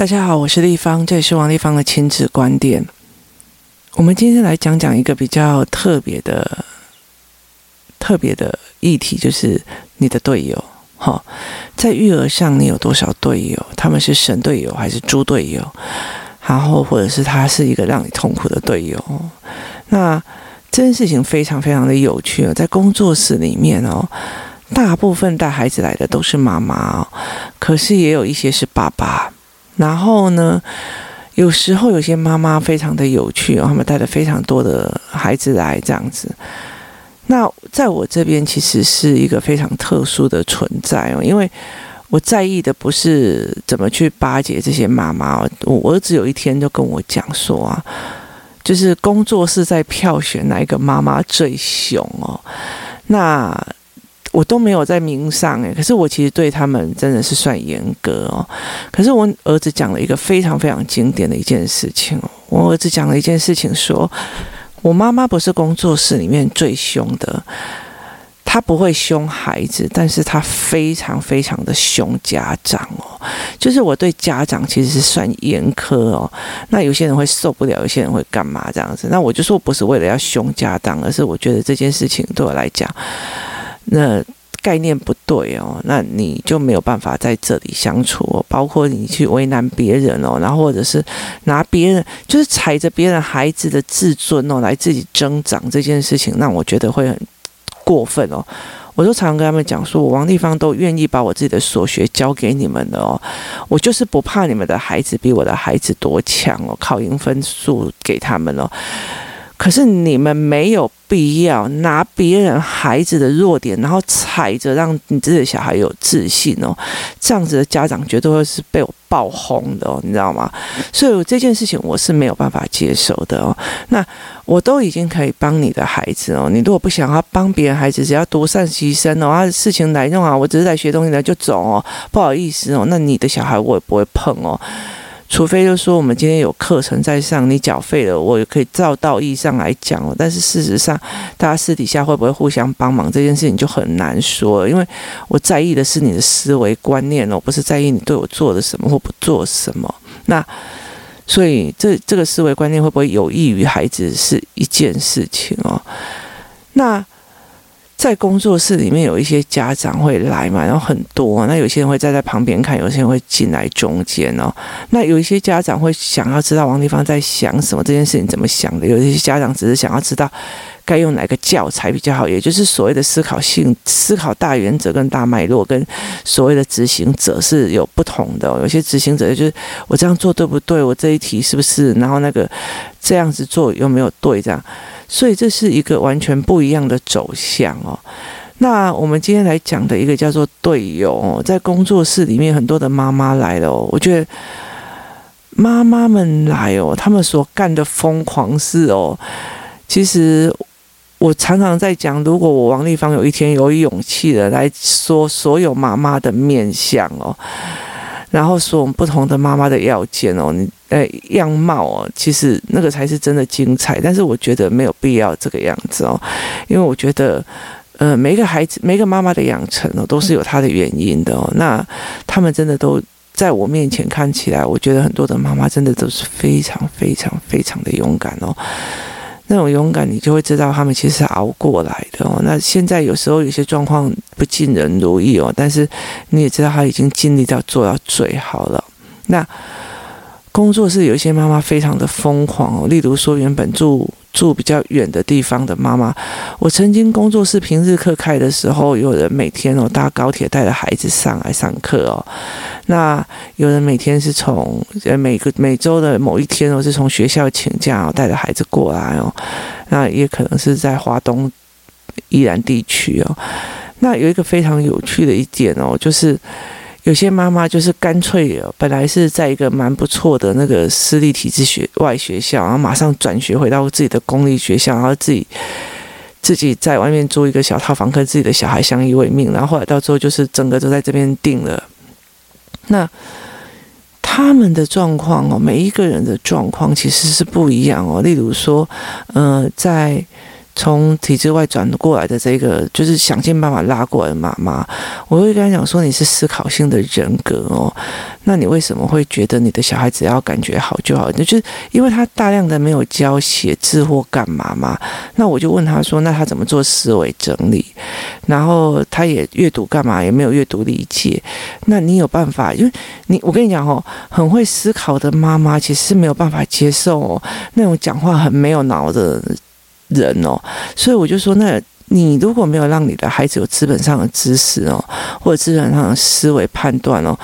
大家好，我是丽芳，这里是王立芳的亲子观点。我们今天来讲讲一个比较特别的、特别的议题，就是你的队友。哈，在育儿上，你有多少队友？他们是神队友还是猪队友？然后，或者是他是一个让你痛苦的队友？那这件事情非常非常的有趣哦，在工作室里面哦。大部分带孩子来的都是妈妈哦，可是也有一些是爸爸。然后呢，有时候有些妈妈非常的有趣哦，他们带了非常多的孩子来这样子。那在我这边其实是一个非常特殊的存在哦，因为我在意的不是怎么去巴结这些妈妈。我儿子有一天就跟我讲说啊，就是工作室在票选哪一个妈妈最凶哦，那。我都没有在名上诶，可是我其实对他们真的是算严格哦。可是我儿子讲了一个非常非常经典的一件事情哦。我儿子讲了一件事情说，说我妈妈不是工作室里面最凶的，她不会凶孩子，但是她非常非常的凶家长哦。就是我对家长其实是算严苛哦。那有些人会受不了，有些人会干嘛这样子？那我就说不是为了要凶家长，而是我觉得这件事情对我来讲。那概念不对哦，那你就没有办法在这里相处哦。包括你去为难别人哦，然后或者是拿别人就是踩着别人孩子的自尊哦来自己增长这件事情，让我觉得会很过分哦。我都常常跟他们讲说，我王立芳都愿意把我自己的所学教给你们的哦。我就是不怕你们的孩子比我的孩子多强哦，考赢分数给他们哦。可是你们没有必要拿别人孩子的弱点，然后踩着让你自己的小孩有自信哦，这样子的家长绝对会是被我爆轰的哦，你知道吗？所以这件事情我是没有办法接受的哦。那我都已经可以帮你的孩子哦，你如果不想要帮别人孩子，只要独善其身哦，啊，事情来弄啊，我只是来学东西的就走哦，不好意思哦，那你的小孩我也不会碰哦。除非就是说我们今天有课程在上，你缴费了，我也可以照道义上来讲哦。但是事实上，大家私底下会不会互相帮忙这件事情就很难说了，因为我在意的是你的思维观念哦，不是在意你对我做了什么或不做什么。那所以这这个思维观念会不会有益于孩子是一件事情哦。那。在工作室里面有一些家长会来嘛，然后很多，那有些人会站在旁边看，有些人会进来中间哦。那有一些家长会想要知道王丽芳在想什么，这件事情怎么想的？有一些家长只是想要知道该用哪个教材比较好，也就是所谓的思考性、思考大原则跟大脉络，跟所谓的执行者是有不同的。有些执行者就是我这样做对不对？我这一题是不是？然后那个这样子做有没有对？这样。所以这是一个完全不一样的走向哦。那我们今天来讲的一个叫做队友哦，在工作室里面很多的妈妈来了哦，我觉得妈妈们来哦，他们所干的疯狂事哦，其实我常常在讲，如果我王丽芳有一天有勇气的来说所有妈妈的面相哦。然后说我们不同的妈妈的要件哦，你呃样貌哦，其实那个才是真的精彩。但是我觉得没有必要这个样子哦，因为我觉得呃每一个孩子每一个妈妈的养成哦都是有他的原因的哦。那他们真的都在我面前看起来，我觉得很多的妈妈真的都是非常非常非常的勇敢哦。那种勇敢，你就会知道他们其实是熬过来的哦。那现在有时候有些状况不尽人如意哦，但是你也知道他已经尽力到做到最好了。那工作室有一些妈妈非常的疯狂哦，例如说原本住。住比较远的地方的妈妈，我曾经工作室平日课开的时候，有人每天哦搭高铁带着孩子上来上课哦。那有人每天是从呃每个每周的某一天哦是从学校请假哦带着孩子过来哦。那也可能是在华东宜兰地区哦。那有一个非常有趣的一点哦，就是。有些妈妈就是干脆，本来是在一个蛮不错的那个私立体制学外学校，然后马上转学回到自己的公立学校，然后自己自己在外面租一个小套房，跟自己的小孩相依为命，然后后来到最后就是整个都在这边定了。那他们的状况哦，每一个人的状况其实是不一样哦。例如说，呃，在从体制外转过来的这个，就是想尽办法拉过来的妈妈，我会跟他讲说，你是思考性的人格哦，那你为什么会觉得你的小孩只要感觉好就好？那就是因为他大量的没有教写字或干嘛嘛。那我就问他说，那他怎么做思维整理？然后他也阅读干嘛？也没有阅读理解。那你有办法？因为你我跟你讲哦，很会思考的妈妈其实是没有办法接受哦，那种讲话很没有脑的。人哦，所以我就说，那你如果没有让你的孩子有资本上的知识哦，或者资本上的思维判断哦，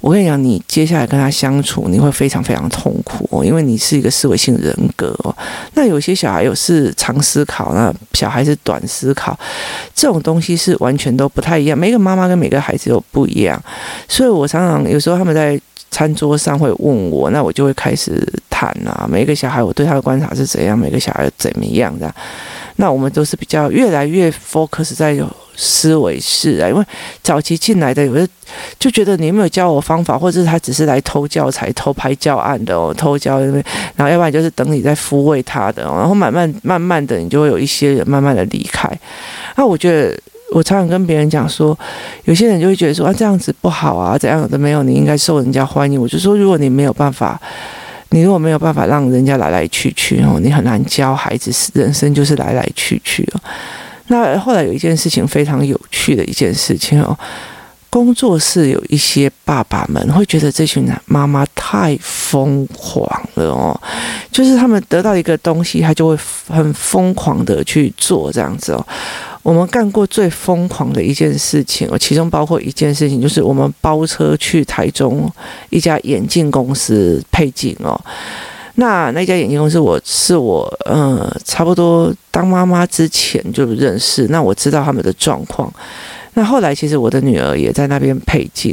我跟你讲，你接下来跟他相处，你会非常非常痛苦哦，因为你是一个思维性人格哦。那有些小孩有是长思考，那小孩是短思考，这种东西是完全都不太一样。每个妈妈跟每个孩子都不一样，所以我常常有时候他们在餐桌上会问我，那我就会开始谈。啊，每一个小孩，我对他的观察是怎样？每个小孩怎么样的？那我们都是比较越来越 focus 在有思维式啊，因为早期进来的有的就觉得你有没有教我方法，或者是他只是来偷教材、偷拍教案的哦，偷教因为，然后要不然就是等你在抚慰他的，然后慢慢慢慢的，你就会有一些人慢慢的离开。那我觉得我常常跟别人讲说，有些人就会觉得说啊，这样子不好啊，怎样的没有，你应该受人家欢迎。我就说，如果你没有办法。你如果没有办法让人家来来去去哦，你很难教孩子，人生就是来来去去哦。那后来有一件事情非常有趣的一件事情哦，工作室有一些爸爸们会觉得这群妈妈太疯狂了哦，就是他们得到一个东西，他就会很疯狂的去做这样子哦。我们干过最疯狂的一件事情哦，其中包括一件事情，就是我们包车去台中一家眼镜公司配镜哦。那那家眼镜公司，我是我呃，差不多当妈妈之前就认识，那我知道他们的状况。那后来其实我的女儿也在那边配镜。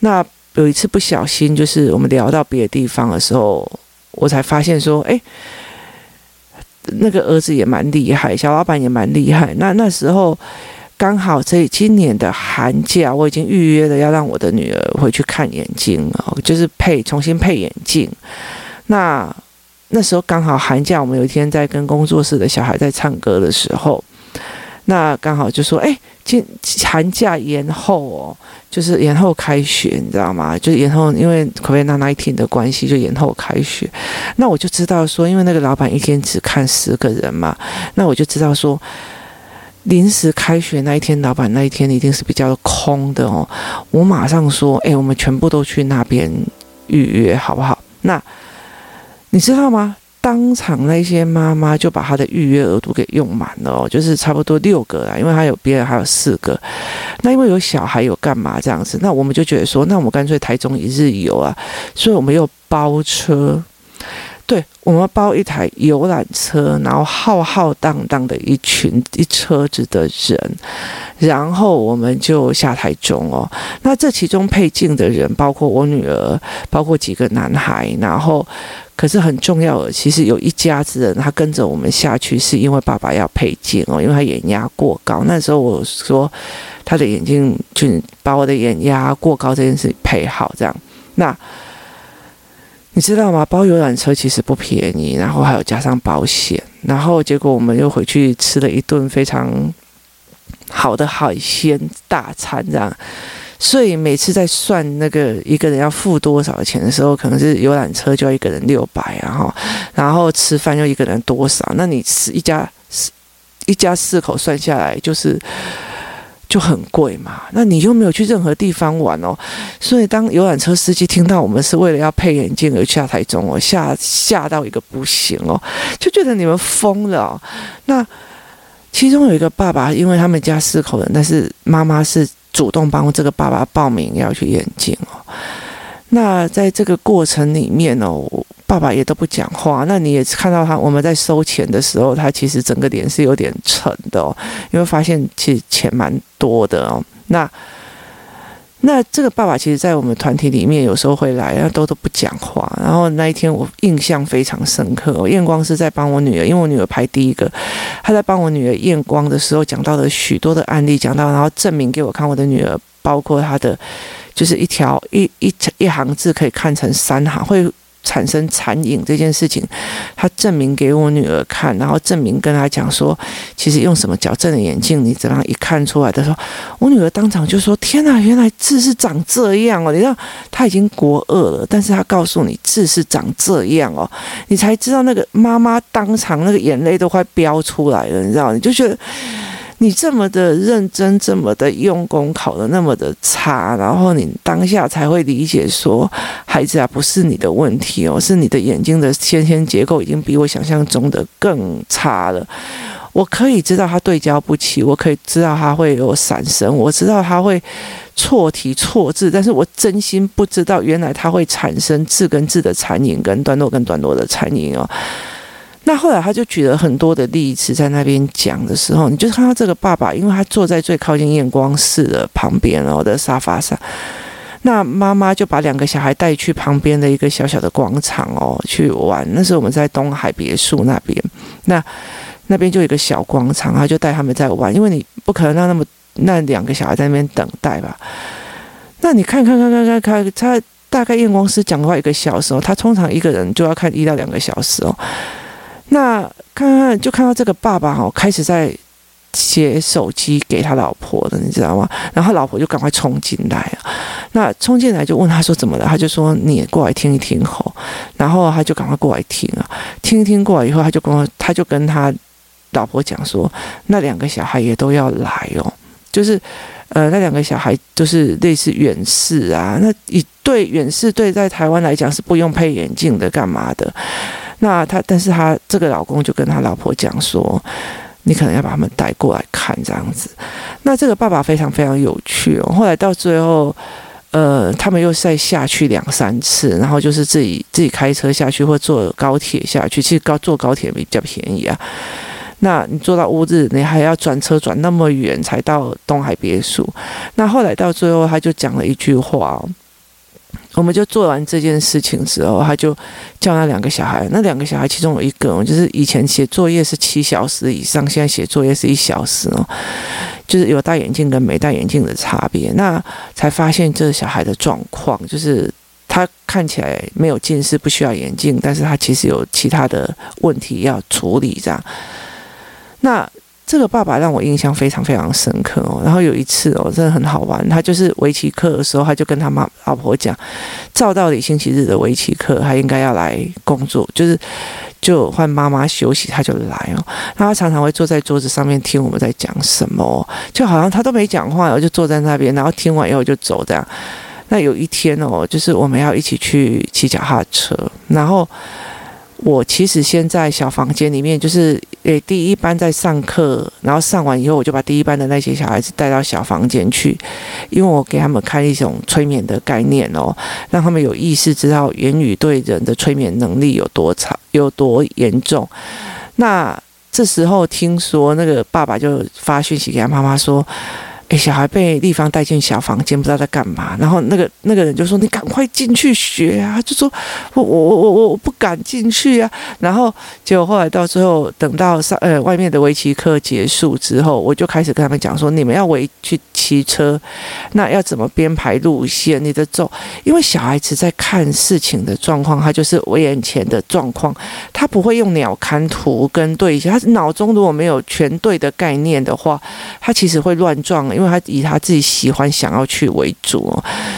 那有一次不小心，就是我们聊到别的地方的时候，我才发现说，哎。那个儿子也蛮厉害，小老板也蛮厉害。那那时候刚好这今年的寒假，我已经预约了要让我的女儿回去看眼睛哦，就是配重新配眼镜。那那时候刚好寒假，我们有一天在跟工作室的小孩在唱歌的时候。那刚好就说，哎，今寒假延后哦，就是延后开学，你知道吗？就延后，因为 COVID-19 的关系，就延后开学。那我就知道说，因为那个老板一天只看十个人嘛，那我就知道说，临时开学那一天，老板那一天一定是比较空的哦。我马上说，哎，我们全部都去那边预约，好不好？那你知道吗？当场那些妈妈就把她的预约额度给用满了，就是差不多六个啦，因为她有别人还有四个。那因为有小孩有干嘛这样子，那我们就觉得说，那我们干脆台中一日游啊，所以我们又包车，对，我们包一台游览车，然后浩浩荡荡的一群一车子的人，然后我们就下台中哦。那这其中配镜的人包括我女儿，包括几个男孩，然后。可是很重要的，其实有一家子人，他跟着我们下去，是因为爸爸要配镜哦，因为他眼压过高。那时候我说，他的眼镜就把我的眼压过高这件事配好，这样。那你知道吗？包游览车其实不便宜，然后还有加上保险，然后结果我们又回去吃了一顿非常好的海鲜大餐，这样。所以每次在算那个一个人要付多少钱的时候，可能是游览车就要一个人六百，然后然后吃饭又一个人多少？那你吃一家四一家四口算下来就是就很贵嘛。那你又没有去任何地方玩哦。所以当游览车司机听到我们是为了要配眼镜而下台中哦，吓吓到一个不行哦，就觉得你们疯了。那其中有一个爸爸，因为他们家四口人，但是妈妈是。主动帮这个爸爸报名要去验镜哦，那在这个过程里面哦，爸爸也都不讲话。那你也看到他，我们在收钱的时候，他其实整个脸是有点沉的哦，因为发现其实钱蛮多的哦。那那这个爸爸其实，在我们团体里面有时候会来，然后都都不讲话。然后那一天我印象非常深刻，我验光是在帮我女儿，因为我女儿排第一个，他在帮我女儿验光的时候讲到了许多的案例，讲到然后证明给我看，我的女儿包括她的就是一条一一一行字可以看成三行，会产生残影这件事情，他证明给我女儿看，然后证明跟他讲说，其实用什么矫正的眼镜，你怎样一看出来的时候，我女儿当场就说：“天哪，原来字是长这样哦！”你知道，他已经国二了，但是他告诉你字是长这样哦，你才知道那个妈妈当场那个眼泪都快飙出来了，你知道，你就觉得。你这么的认真，这么的用功，考得那么的差，然后你当下才会理解说，孩子啊，不是你的问题哦，是你的眼睛的先天结构已经比我想象中的更差了。我可以知道他对焦不齐，我可以知道他会有闪神，我知道他会错题错字，但是我真心不知道原来他会产生字跟字的残影，跟段落跟段落的残影哦。那后来他就举了很多的例子在那边讲的时候，你就看到这个爸爸，因为他坐在最靠近验光室的旁边哦的沙发上，那妈妈就把两个小孩带去旁边的一个小小的广场哦去玩。那时候我们在东海别墅那边，那那边就有一个小广场，他就带他们在玩，因为你不可能让那么那两个小孩在那边等待吧？那你看看看看看看，他大概验光师讲的话一个小时哦，他通常一个人就要看一到两个小时哦。那看看就看到这个爸爸哦，开始在写手机给他老婆的，你知道吗？然后老婆就赶快冲进来啊，那冲进来就问他说怎么了？他就说你也过来听一听吼。然后他就赶快过来听啊，听一听过来以后，他就跟我他就跟他老婆讲说，那两个小孩也都要来哦，就是呃那两个小孩就是类似远视啊，那一对远视对在台湾来讲是不用配眼镜的，干嘛的？那他，但是他这个老公就跟他老婆讲说，你可能要把他们带过来看这样子。那这个爸爸非常非常有趣哦。后来到最后，呃，他们又再下去两三次，然后就是自己自己开车下去，或坐高铁下去。其实高坐高铁比较便宜啊。那你坐到乌日，你还要转车转那么远才到东海别墅。那后来到最后，他就讲了一句话。我们就做完这件事情之后，他就叫那两个小孩，那两个小孩其中有一个，就是以前写作业是七小时以上，现在写作业是一小时哦，就是有戴眼镜跟没戴眼镜的差别。那才发现这小孩的状况，就是他看起来没有近视，不需要眼镜，但是他其实有其他的问题要处理这样。那。这个爸爸让我印象非常非常深刻哦。然后有一次哦，真的很好玩。他就是围棋课的时候，他就跟他妈老婆讲，照道理星期日的围棋课，他应该要来工作，就是就换妈妈休息，他就来哦。那他常常会坐在桌子上面听我们在讲什么，就好像他都没讲话，然后就坐在那边，然后听完以后就走这样。那有一天哦，就是我们要一起去骑脚踏车，然后。我其实先在小房间里面，就是诶，第一班在上课，然后上完以后，我就把第一班的那些小孩子带到小房间去，因为我给他们开一种催眠的概念哦，让他们有意识知道言语对人的催眠能力有多长、有多严重。那这时候听说那个爸爸就发讯息给他妈妈说。诶，小孩被丽芳带进小房间，不知道在干嘛。然后那个那个人就说：“你赶快进去学啊！”就说：“我我我我我不敢进去啊。”然后结果后来到最后，等到上呃外面的围棋课结束之后，我就开始跟他们讲说：“你们要围去骑车，那要怎么编排路线？你的走，因为小孩子在看事情的状况，他就是我眼前的状况，他不会用鸟瞰图跟对一下，他脑中如果没有全对的概念的话，他其实会乱撞。”因为他以他自己喜欢想要去为主，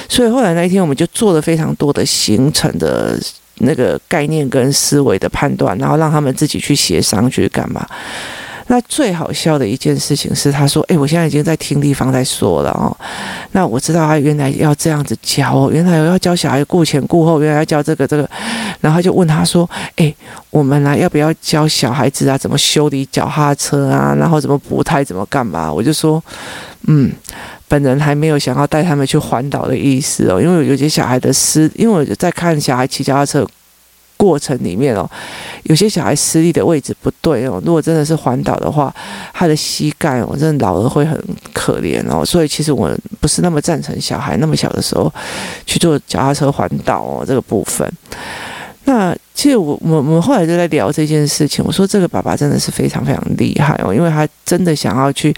所以后来那一天我们就做了非常多的行程的那个概念跟思维的判断，然后让他们自己去协商去干嘛。那最好笑的一件事情是，他说：“诶，我现在已经在听地方在说了哦。那我知道他原来要这样子教，原来要教小孩顾前顾后，原来要教这个这个。然后就问他说：诶，我们来要不要教小孩子啊？怎么修理脚踏车啊？然后怎么补胎？怎么干嘛？我就说，嗯，本人还没有想要带他们去环岛的意思哦，因为有些小孩的失，因为我在看小孩骑脚踏车。”过程里面哦，有些小孩施力的位置不对哦。如果真的是环岛的话，他的膝盖哦，真的老了会很可怜哦。所以其实我不是那么赞成小孩那么小的时候去做脚踏车环岛哦这个部分。那其实我我们后来就在聊这件事情。我说这个爸爸真的是非常非常厉害哦，因为他真的想要去。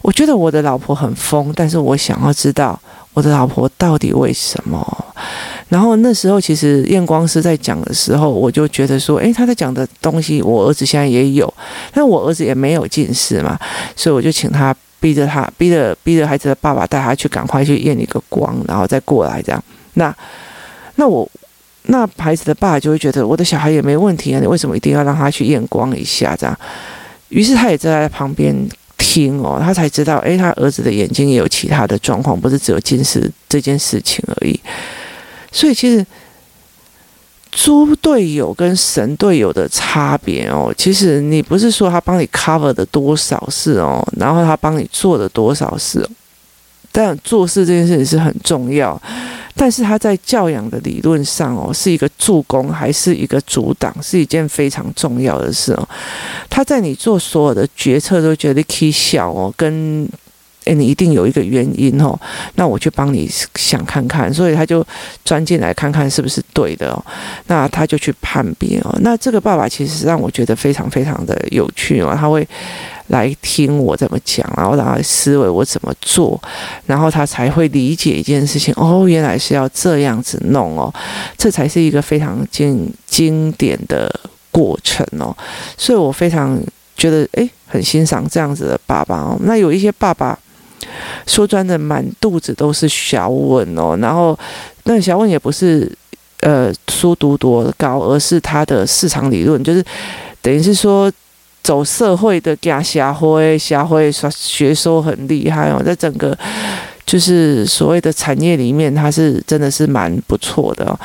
我觉得我的老婆很疯，但是我想要知道我的老婆到底为什么。然后那时候其实验光师在讲的时候，我就觉得说，诶，他在讲的东西，我儿子现在也有，但我儿子也没有近视嘛，所以我就请他逼着他，逼着逼着孩子的爸爸带他去赶快去验一个光，然后再过来这样。那那我那孩子的爸爸就会觉得我的小孩也没问题啊，你为什么一定要让他去验光一下这样？于是他也在旁边听哦，他才知道，诶，他儿子的眼睛也有其他的状况，不是只有近视这件事情而已。所以其实，猪队友跟神队友的差别哦，其实你不是说他帮你 cover 的多少事哦，然后他帮你做的多少事，但做事这件事情是很重要，但是他在教养的理论上哦，是一个助攻还是一个阻挡，是一件非常重要的事哦。他在你做所有的决策都觉得可以小哦，跟。诶，你一定有一个原因哦，那我去帮你想看看，所以他就钻进来看看是不是对的哦，那他就去判别哦。那这个爸爸其实让我觉得非常非常的有趣哦，他会来听我怎么讲，然后让他思维我怎么做，然后他才会理解一件事情哦，原来是要这样子弄哦，这才是一个非常经经典的过程哦，所以我非常觉得诶，很欣赏这样子的爸爸哦。那有一些爸爸。说真的，满肚子都是小问哦，然后那小问也不是呃书读多高，而是他的市场理论，就是等于是说走社会的家社会社会说学说很厉害哦，在整个。就是所谓的产业里面，他是真的是蛮不错的哦。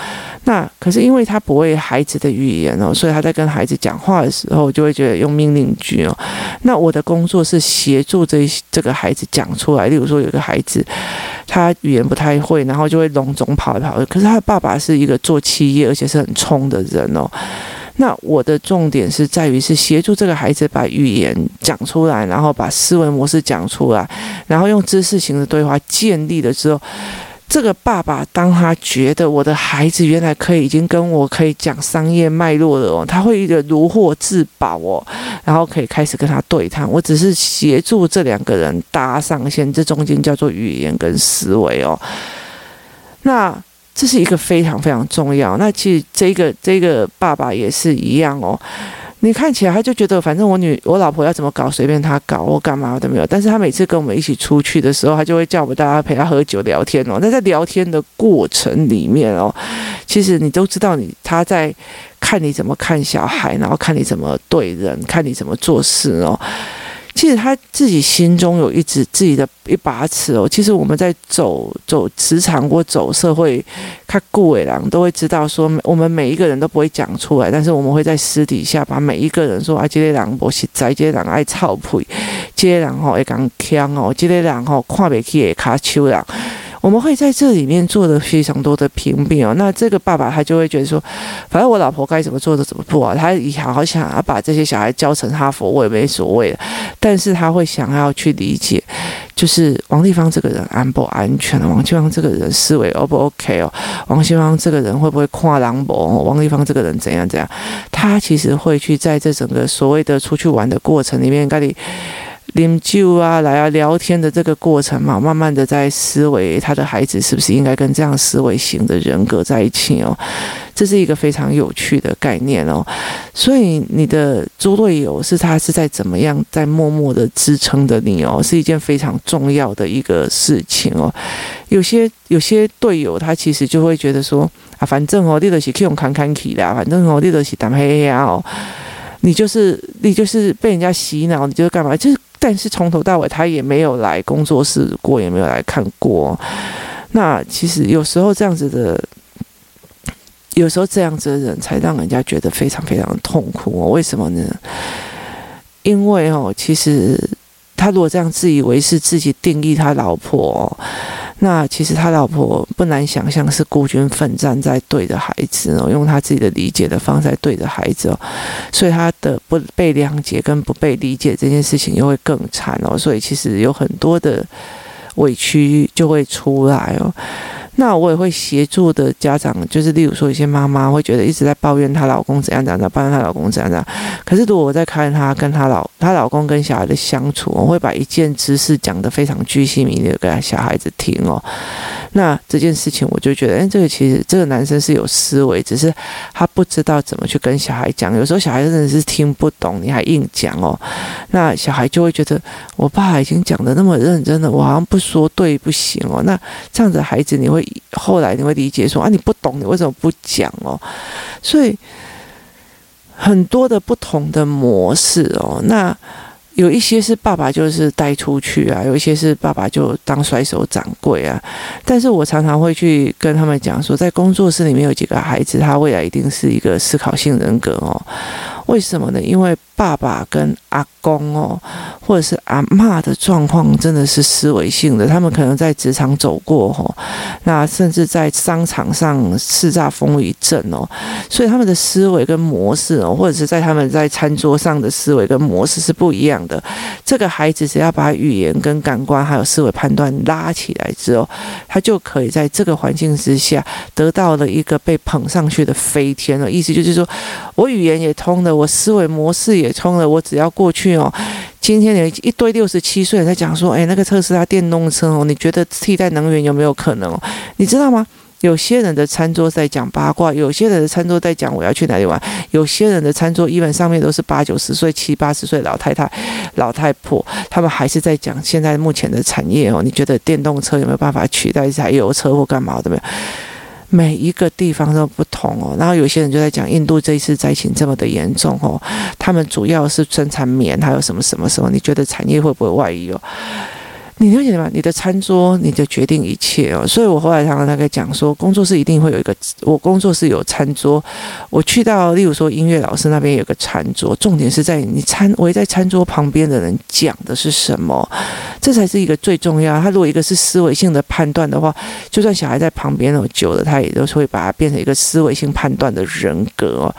那可是因为他不会孩子的语言哦，所以他在跟孩子讲话的时候，就会觉得用命令句哦。那我的工作是协助这这个孩子讲出来。例如说，有个孩子他语言不太会，然后就会笼总跑一跑去。可是他的爸爸是一个做企业而且是很冲的人哦。那我的重点是在于是协助这个孩子把语言讲出来，然后把思维模式讲出来，然后用知识型的对话建立了之后，这个爸爸当他觉得我的孩子原来可以已经跟我可以讲商业脉络了哦，他会一个如获至宝哦，然后可以开始跟他对谈。我只是协助这两个人搭上线，这中间叫做语言跟思维哦。那。这是一个非常非常重要。那其实这个这个爸爸也是一样哦。你看起来他就觉得，反正我女我老婆要怎么搞，随便他搞，我干嘛都没有。但是他每次跟我们一起出去的时候，他就会叫我们大家陪他喝酒聊天哦。那在聊天的过程里面哦，其实你都知道你他在看你怎么看小孩，然后看你怎么对人，看你怎么做事哦。其实他自己心中有一支自己的一把尺哦。其实我们在走走职场或走社会，他顾伟郎都会知道说，我们每一个人都不会讲出来，但是我们会在私底下把每一个人说啊，这些人不是宅，这个人爱操皮，这些人吼会讲腔哦，这些人吼看不起会卡丘人。我们会在这里面做的非常多的评比哦，那这个爸爸他就会觉得说，反正我老婆该怎么做就怎么做啊，他也好好想要把这些小孩教成哈佛，我也没所谓，但是他会想要去理解，就是王丽芳这个人安不安全？王丽芳这个人思维 O 不 OK 哦？王丽芳这个人会不会跨狼博？王丽芳这个人怎样怎样？他其实会去在这整个所谓的出去玩的过程里面，跟你。饮酒啊，来啊，聊天的这个过程嘛，慢慢的在思维他的孩子是不是应该跟这样思维型的人格在一起哦，这是一个非常有趣的概念哦。所以你的猪队友是他是在怎么样在默默的支撑着你哦，是一件非常重要的一个事情哦。有些有些队友他其实就会觉得说啊，反正哦，你都是去用看看去啦，反正哦，你都是打黑呀哦，你就是你就是被人家洗脑，你就是干嘛？就是。但是从头到尾，他也没有来工作室过，也没有来看过。那其实有时候这样子的，有时候这样子的人才让人家觉得非常非常痛苦哦。为什么呢？因为哦，其实他如果这样自以为是，自己定义他老婆。那其实他老婆不难想象是孤军奋战在对着孩子哦，用他自己的理解的方式在对着孩子哦，所以他的不被谅解跟不被理解这件事情又会更惨哦，所以其实有很多的委屈就会出来哦。那我也会协助的家长，就是例如说，一些妈妈会觉得一直在抱怨她老公怎样怎样，抱怨她老公怎样怎样。可是如果我在看她跟她老她老公跟小孩的相处，我会把一件知识讲得非常巨细靡遗的给小孩子听哦。那这件事情，我就觉得，哎，这个其实这个男生是有思维，只是他不知道怎么去跟小孩讲。有时候小孩真的是听不懂，你还硬讲哦，那小孩就会觉得，我爸已经讲得那么认真了，我好像不说对不行哦。那这样子孩子，你会。后来你会理解说啊，你不懂，你为什么不讲哦？所以很多的不同的模式哦，那有一些是爸爸就是带出去啊，有一些是爸爸就当甩手掌柜啊。但是我常常会去跟他们讲说，在工作室里面有几个孩子，他未来一定是一个思考性人格哦。为什么呢？因为爸爸跟阿公哦，或者是阿嬷的状况真的是思维性的，他们可能在职场走过哦，那甚至在商场上叱咤风云一阵哦，所以他们的思维跟模式哦，或者是在他们在餐桌上的思维跟模式是不一样的。这个孩子只要把语言跟感官还有思维判断拉起来之后，他就可以在这个环境之下得到了一个被捧上去的飞天了。意思就是说，我语言也通了。我思维模式也通了，我只要过去哦。今天有一堆六十七岁在讲说，哎，那个特斯拉电动车哦，你觉得替代能源有没有可能哦？你知道吗？有些人的餐桌在讲八卦，有些人的餐桌在讲我要去哪里玩，有些人的餐桌基本上面都是八九十岁、七八十岁老太太、老太婆，他们还是在讲现在目前的产业哦。你觉得电动车有没有办法取代柴油车或干嘛的没有？每一个地方都不同哦，然后有些人就在讲印度这一次灾情这么的严重哦，他们主要是生产棉，还有什么什么什么？你觉得产业会不会外移哦？你了解吗？你的餐桌，你的决定一切哦。所以我后来常常大概讲说，工作室一定会有一个，我工作室有餐桌。我去到，例如说音乐老师那边有个餐桌，重点是在你餐围在餐桌旁边的人讲的是什么，这才是一个最重要。他如果一个是思维性的判断的话，就算小孩在旁边哦久了，他也都是会把它变成一个思维性判断的人格。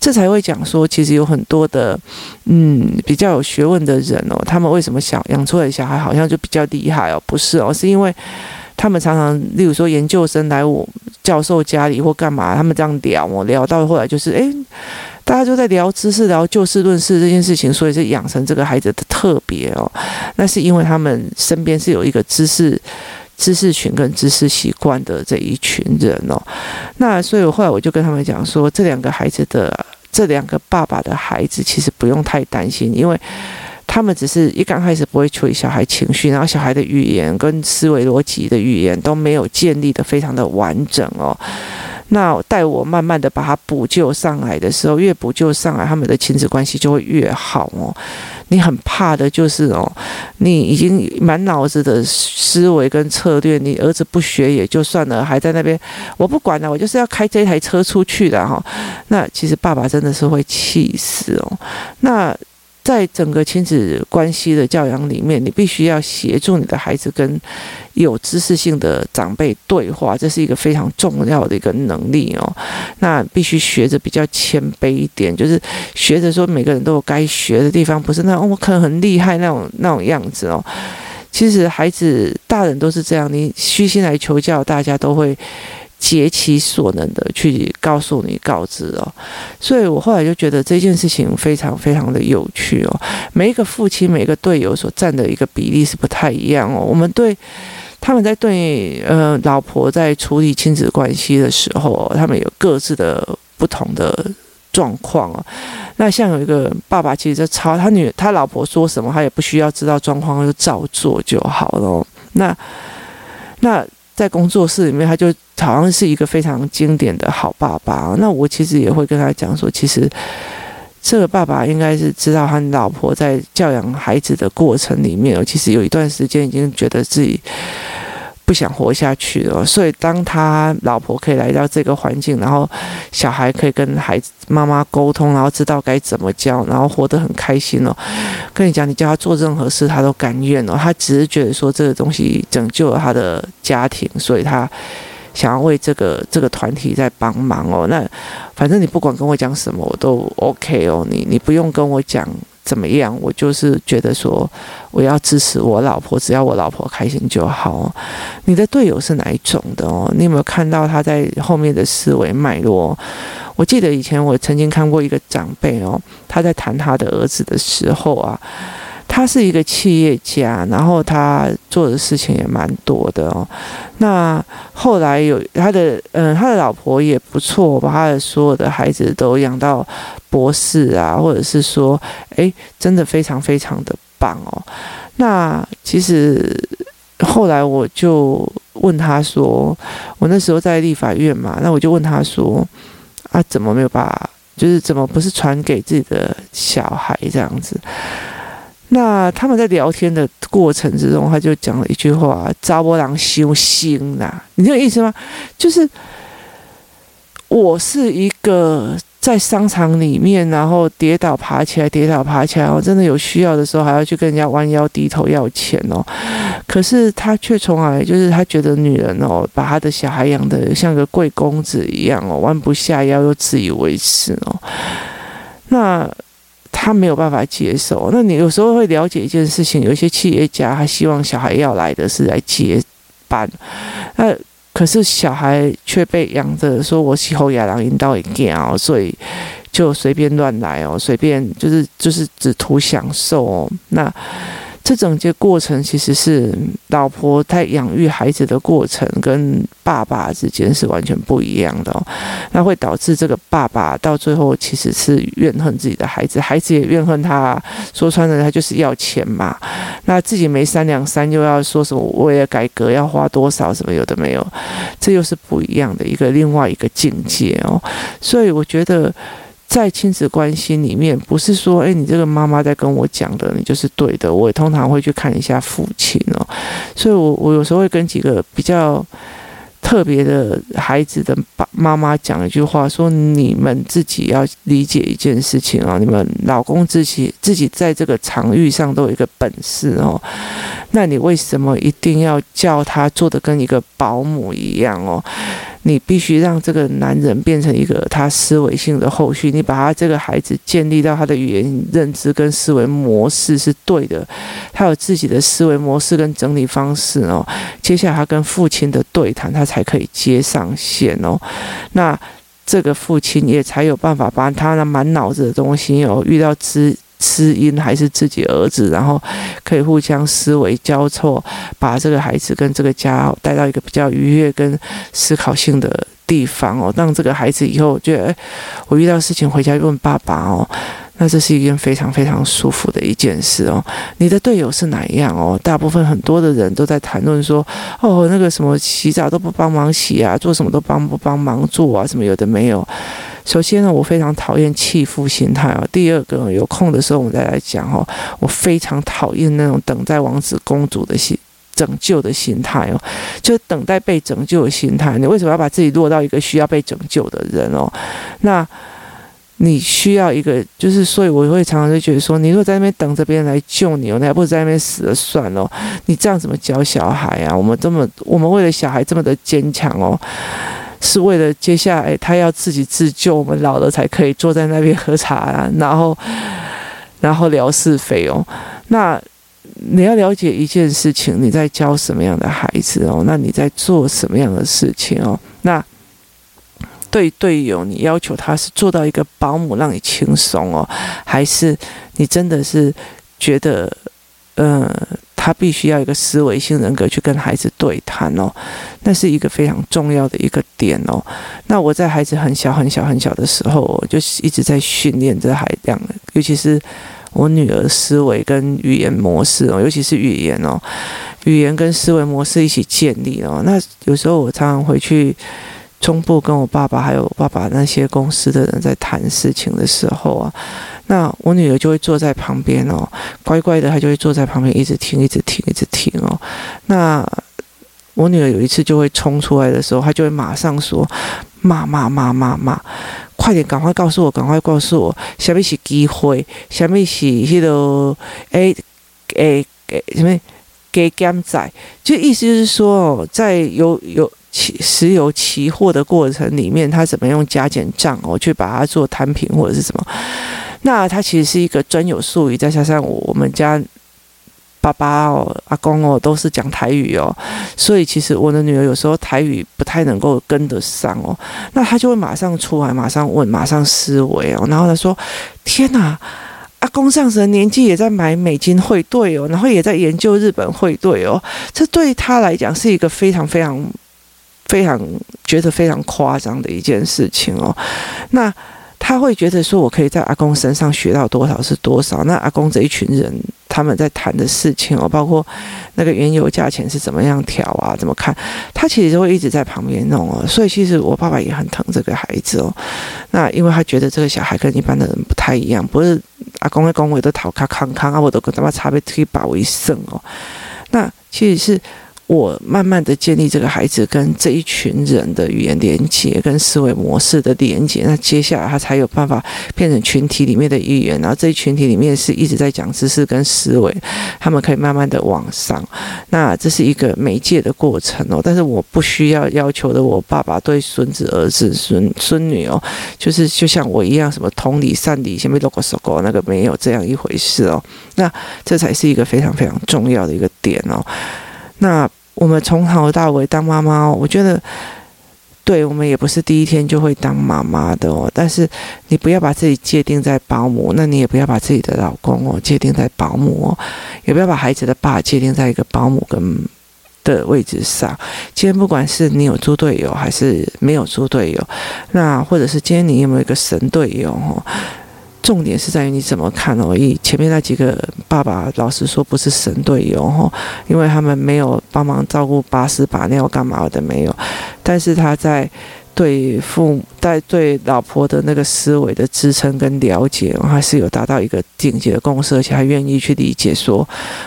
这才会讲说，其实有很多的，嗯，比较有学问的人哦，他们为什么想养出来的小孩好像就比较厉害哦？不是哦，是因为他们常常，例如说研究生来我教授家里或干嘛，他们这样聊哦，聊到后来就是，诶，大家就在聊知识，聊就事论事这件事情，所以是养成这个孩子的特别哦。那是因为他们身边是有一个知识。知识群跟知识习惯的这一群人哦，那所以后来我就跟他们讲说，这两个孩子的这两个爸爸的孩子其实不用太担心，因为他们只是一刚开始不会处理小孩情绪，然后小孩的语言跟思维逻辑的语言都没有建立的非常的完整哦。那待我慢慢的把他补救上来的时候，越补救上来，他们的亲子关系就会越好哦。你很怕的就是哦，你已经满脑子的思维跟策略，你儿子不学也就算了，还在那边，我不管了，我就是要开这台车出去的哈。那其实爸爸真的是会气死哦。那。在整个亲子关系的教养里面，你必须要协助你的孩子跟有知识性的长辈对话，这是一个非常重要的一个能力哦。那必须学着比较谦卑一点，就是学着说每个人都有该学的地方，不是那我可能很厉害那种那种样子哦。其实孩子、大人都是这样，你虚心来求教，大家都会。竭其所能的去告诉你、告知哦，所以我后来就觉得这件事情非常非常的有趣哦。每一个父亲、每个队友所占的一个比例是不太一样哦。我们对他们在对呃老婆在处理亲子关系的时候，他们有各自的不同的状况哦。那像有一个爸爸，其实就超他女他老婆说什么，他也不需要知道状况，就照做就好了。那那。在工作室里面，他就好像是一个非常经典的好爸爸。那我其实也会跟他讲说，其实这个爸爸应该是知道他老婆在教养孩子的过程里面，其实有一段时间已经觉得自己。不想活下去了，所以当他老婆可以来到这个环境，然后小孩可以跟孩子妈妈沟通，然后知道该怎么教，然后活得很开心哦。跟你讲，你叫他做任何事，他都甘愿哦。他只是觉得说这个东西拯救了他的家庭，所以他想要为这个这个团体在帮忙哦。那反正你不管跟我讲什么，我都 OK 哦。你你不用跟我讲怎么样，我就是觉得说我要支持我老婆，只要我老婆开心就好。你的队友是哪一种的哦？你有没有看到他在后面的思维脉络？我记得以前我曾经看过一个长辈哦，他在谈他的儿子的时候啊。他是一个企业家，然后他做的事情也蛮多的哦。那后来有他的，嗯，他的老婆也不错，把他的所有的孩子都养到博士啊，或者是说，诶，真的非常非常的棒哦。那其实后来我就问他说，我那时候在立法院嘛，那我就问他说，啊，怎么没有把，就是怎么不是传给自己的小孩这样子？那他们在聊天的过程之中，他就讲了一句话：“扎波郎修心呐。”你这个意思吗？就是我是一个在商场里面，然后跌倒爬起来，跌倒爬起来，我真的有需要的时候，还要去跟人家弯腰低头要钱哦。可是他却从来就是他觉得女人哦，把他的小孩养的像个贵公子一样哦，弯不下腰又自以为是哦。那。他没有办法接受。那你有时候会了解一件事情，有一些企业家他希望小孩要来的是来接班，那可是小孩却被养着，说我喜后也让引导一点哦，所以就随便乱来哦，随便就是就是只图享受哦，那。这整个过程其实是老婆在养育孩子的过程，跟爸爸之间是完全不一样的哦。那会导致这个爸爸到最后其实是怨恨自己的孩子，孩子也怨恨他。说穿了，他就是要钱嘛。那自己没三两三，又要说什么为了改革要花多少什么有的没有，这又是不一样的一个另外一个境界哦。所以我觉得。在亲子关系里面，不是说，诶，你这个妈妈在跟我讲的，你就是对的。我也通常会去看一下父亲哦，所以我我有时候会跟几个比较。特别的孩子的爸妈妈讲一句话说：“你们自己要理解一件事情哦，你们老公自己自己在这个场域上都有一个本事哦，那你为什么一定要叫他做的跟一个保姆一样哦？你必须让这个男人变成一个他思维性的后续，你把他这个孩子建立到他的语言认知跟思维模式是对的，他有自己的思维模式跟整理方式哦。接下来他跟父亲的对谈，他。”才可以接上线哦，那这个父亲也才有办法把他那满脑子的东西哦，遇到知知音还是自己儿子，然后可以互相思维交错，把这个孩子跟这个家带到一个比较愉悦跟思考性的地方哦，让这个孩子以后觉得，哎，我遇到事情回家问爸爸哦。那这是一件非常非常舒服的一件事哦。你的队友是哪一样哦？大部分很多的人都在谈论说，哦，那个什么洗澡都不帮忙洗啊，做什么都帮不帮忙做啊，什么有的没有。首先呢，我非常讨厌弃妇心态哦。第二个，有空的时候我们再来讲哦。我非常讨厌那种等待王子公主的心拯救的心态哦，就是等待被拯救的心态。你为什么要把自己落到一个需要被拯救的人哦？那。你需要一个，就是所以我会常常就觉得说，你如果在那边等着别人来救你哦，你还不如在那边死了算了。你这样怎么教小孩啊？我们这么，我们为了小孩这么的坚强哦，是为了接下来他要自己自救，我们老了才可以坐在那边喝茶啊，然后然后聊是非哦。那你要了解一件事情，你在教什么样的孩子哦？那你在做什么样的事情哦？那。对队友，你要求他是做到一个保姆让你轻松哦，还是你真的是觉得，嗯、他必须要一个思维性人格去跟孩子对谈哦？那是一个非常重要的一个点哦。那我在孩子很小很小很小的时候，我就一直在训练这孩子，尤其是我女儿思维跟语言模式哦，尤其是语言哦，语言跟思维模式一起建立哦。那有时候我常常回去。中部跟我爸爸还有我爸爸那些公司的人在谈事情的时候啊，那我女儿就会坐在旁边哦，乖乖的，她就会坐在旁边一直听，一直听，一直听哦。那我女儿有一次就会冲出来的时候，她就会马上说：“骂骂骂骂骂，快点，赶快告诉我，赶快告诉我，什么是机会？什么是迄个？诶诶诶，什么？给减仔？就意思就是说哦，在有有。”期石油期货的过程里面，他怎么用加减账哦去把它做摊平或者是什么？那他其实是一个专有术语，再加上我我们家爸爸哦、阿公哦都是讲台语哦，所以其实我的女儿有时候台语不太能够跟得上哦，那她就会马上出来，马上问，马上思维哦，然后她说：“天哪！”阿公上神年纪也在买美金汇兑哦，然后也在研究日本汇兑哦，这对他来讲是一个非常非常非常觉得非常夸张的一件事情哦，那。他会觉得说，我可以在阿公身上学到多少是多少。那阿公这一群人，他们在谈的事情哦，包括那个原油价钱是怎么样调啊，怎么看，他其实就会一直在旁边弄哦。所以其实我爸爸也很疼这个孩子哦。那因为他觉得这个小孩跟一般的人不太一样，不是阿公的公位都讨他康康啊，我都跟他们差别可以把为胜哦。那其实是。我慢慢的建立这个孩子跟这一群人的语言连接，跟思维模式的连接，那接下来他才有办法变成群体里面的一员。然后这一群体里面是一直在讲知识跟思维，他们可以慢慢的往上。那这是一个媒介的过程哦。但是我不需要要求的，我爸爸对孙子、儿子、孙孙女哦，就是就像我一样，什么同理、善理，前面 logo 说过那个没有这样一回事哦。那这才是一个非常非常重要的一个点哦。那。我们从头到尾当妈妈，我觉得，对我们也不是第一天就会当妈妈的哦。但是你不要把自己界定在保姆，那你也不要把自己的老公哦界定在保姆哦，也不要把孩子的爸界定在一个保姆跟的位置上。今天不管是你有猪队友还是没有猪队友，那或者是今天你有没有一个神队友哦？重点是在于你怎么看而已。前面那几个爸爸，老实说不是神队友哈，因为他们没有帮忙照顾把屎把尿干嘛的没有。但是他在对父母、在对老婆的那个思维的支撑跟了解，还是有达到一个顶级的共识，而且还愿意去理解说，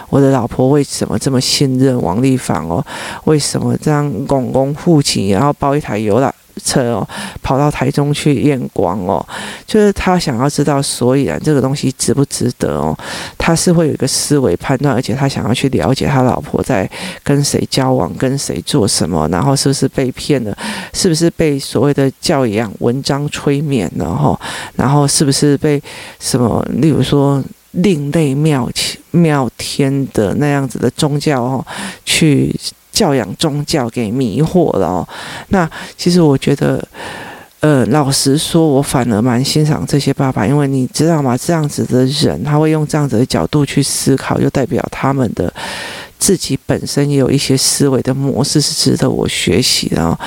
我的老婆为什么这么信任王丽芳哦？为什么这样公公父亲，然后包一台游览车哦，跑到台中去验光哦，就是他想要知道所以然这个东西值不值得哦，他是会有一个思维判断，而且他想要去了解他老婆在跟谁交往，跟谁做什么，然后是不是被骗了，是不是被所谓的教养文章催眠了哈，然后是不是被什么，例如说另类妙妙天的那样子的宗教哦去。教养宗教给迷惑了哦，那其实我觉得，呃，老实说，我反而蛮欣赏这些爸爸，因为你知道吗？这样子的人，他会用这样子的角度去思考，就代表他们的。自己本身也有一些思维的模式是值得我学习的哦。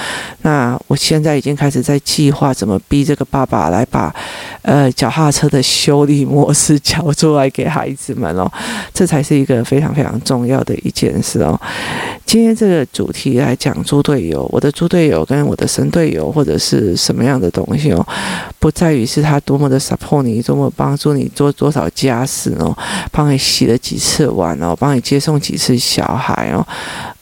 那我现在已经开始在计划怎么逼这个爸爸来把，呃，脚踏车的修理模式教出来给孩子们哦。这才是一个非常非常重要的一件事哦。今天这个主题来讲猪队友，我的猪队友跟我的神队友或者是什么样的东西哦，不在于是他多么的 support 你，多么帮助你做多少家事哦，帮你洗了几次碗哦，帮你接送几次。小孩哦，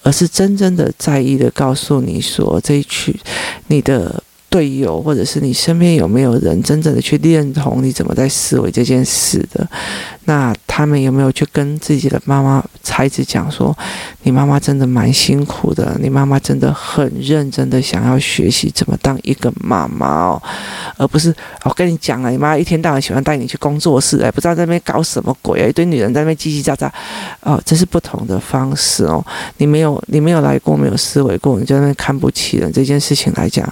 而是真正的在意的告诉你说，这一曲你的。队友，或者是你身边有没有人真正的去认同你怎么在思维这件事的？那他们有没有去跟自己的妈妈、孩子讲说，你妈妈真的蛮辛苦的，你妈妈真的很认真的想要学习怎么当一个妈妈哦，而不是我跟你讲了，你妈一天到晚喜欢带你去工作室，哎，不知道在那边搞什么鬼啊，一堆女人在那边叽叽喳喳，哦，这是不同的方式哦。你没有，你没有来过，没有思维过，你就在那边看不起人这件事情来讲，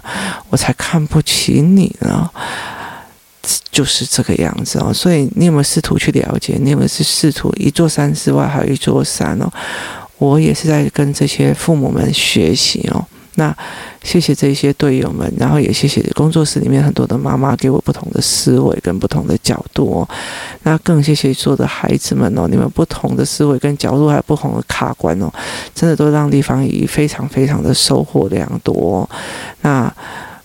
我才。看不起你呢，就是这个样子哦。所以你有没有试图去了解？你有没有是试图一座山之外还有一座山哦？我也是在跟这些父母们学习哦。那谢谢这些队友们，然后也谢谢工作室里面很多的妈妈给我不同的思维跟不同的角度哦。那更谢谢所有的孩子们哦，你们不同的思维跟角度还有不同的卡关哦，真的都让丽芳姨非常非常的收获良多。那。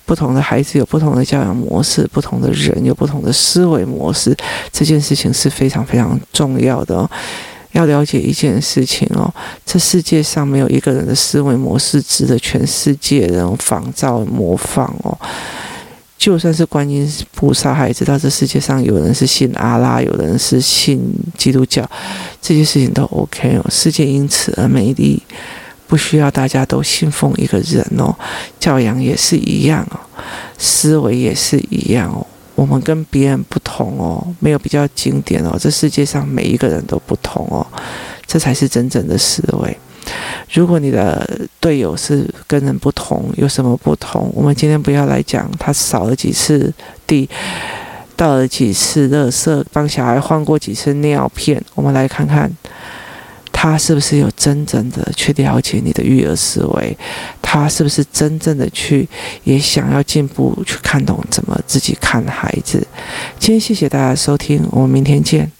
不同的孩子有不同的教养模式，不同的人有不同的思维模式，这件事情是非常非常重要的哦。要了解一件事情哦，这世界上没有一个人的思维模式值得全世界人仿照模仿哦。就算是观音菩萨，还知道这世界上有人是信阿拉，有人是信基督教，这些事情都 OK 哦。世界因此而美丽。不需要大家都信奉一个人哦，教养也是一样哦，思维也是一样哦。我们跟别人不同哦，没有比较经典哦，这世界上每一个人都不同哦，这才是真正的思维。如果你的队友是跟人不同，有什么不同？我们今天不要来讲他扫了几次地，倒了几次垃圾，帮小孩换过几次尿片。我们来看看他是不是有真正的去了解你的育儿思维，他是不是真正的去也想要进步，去看懂怎么自己看孩子。今天谢谢大家收听，我们明天见。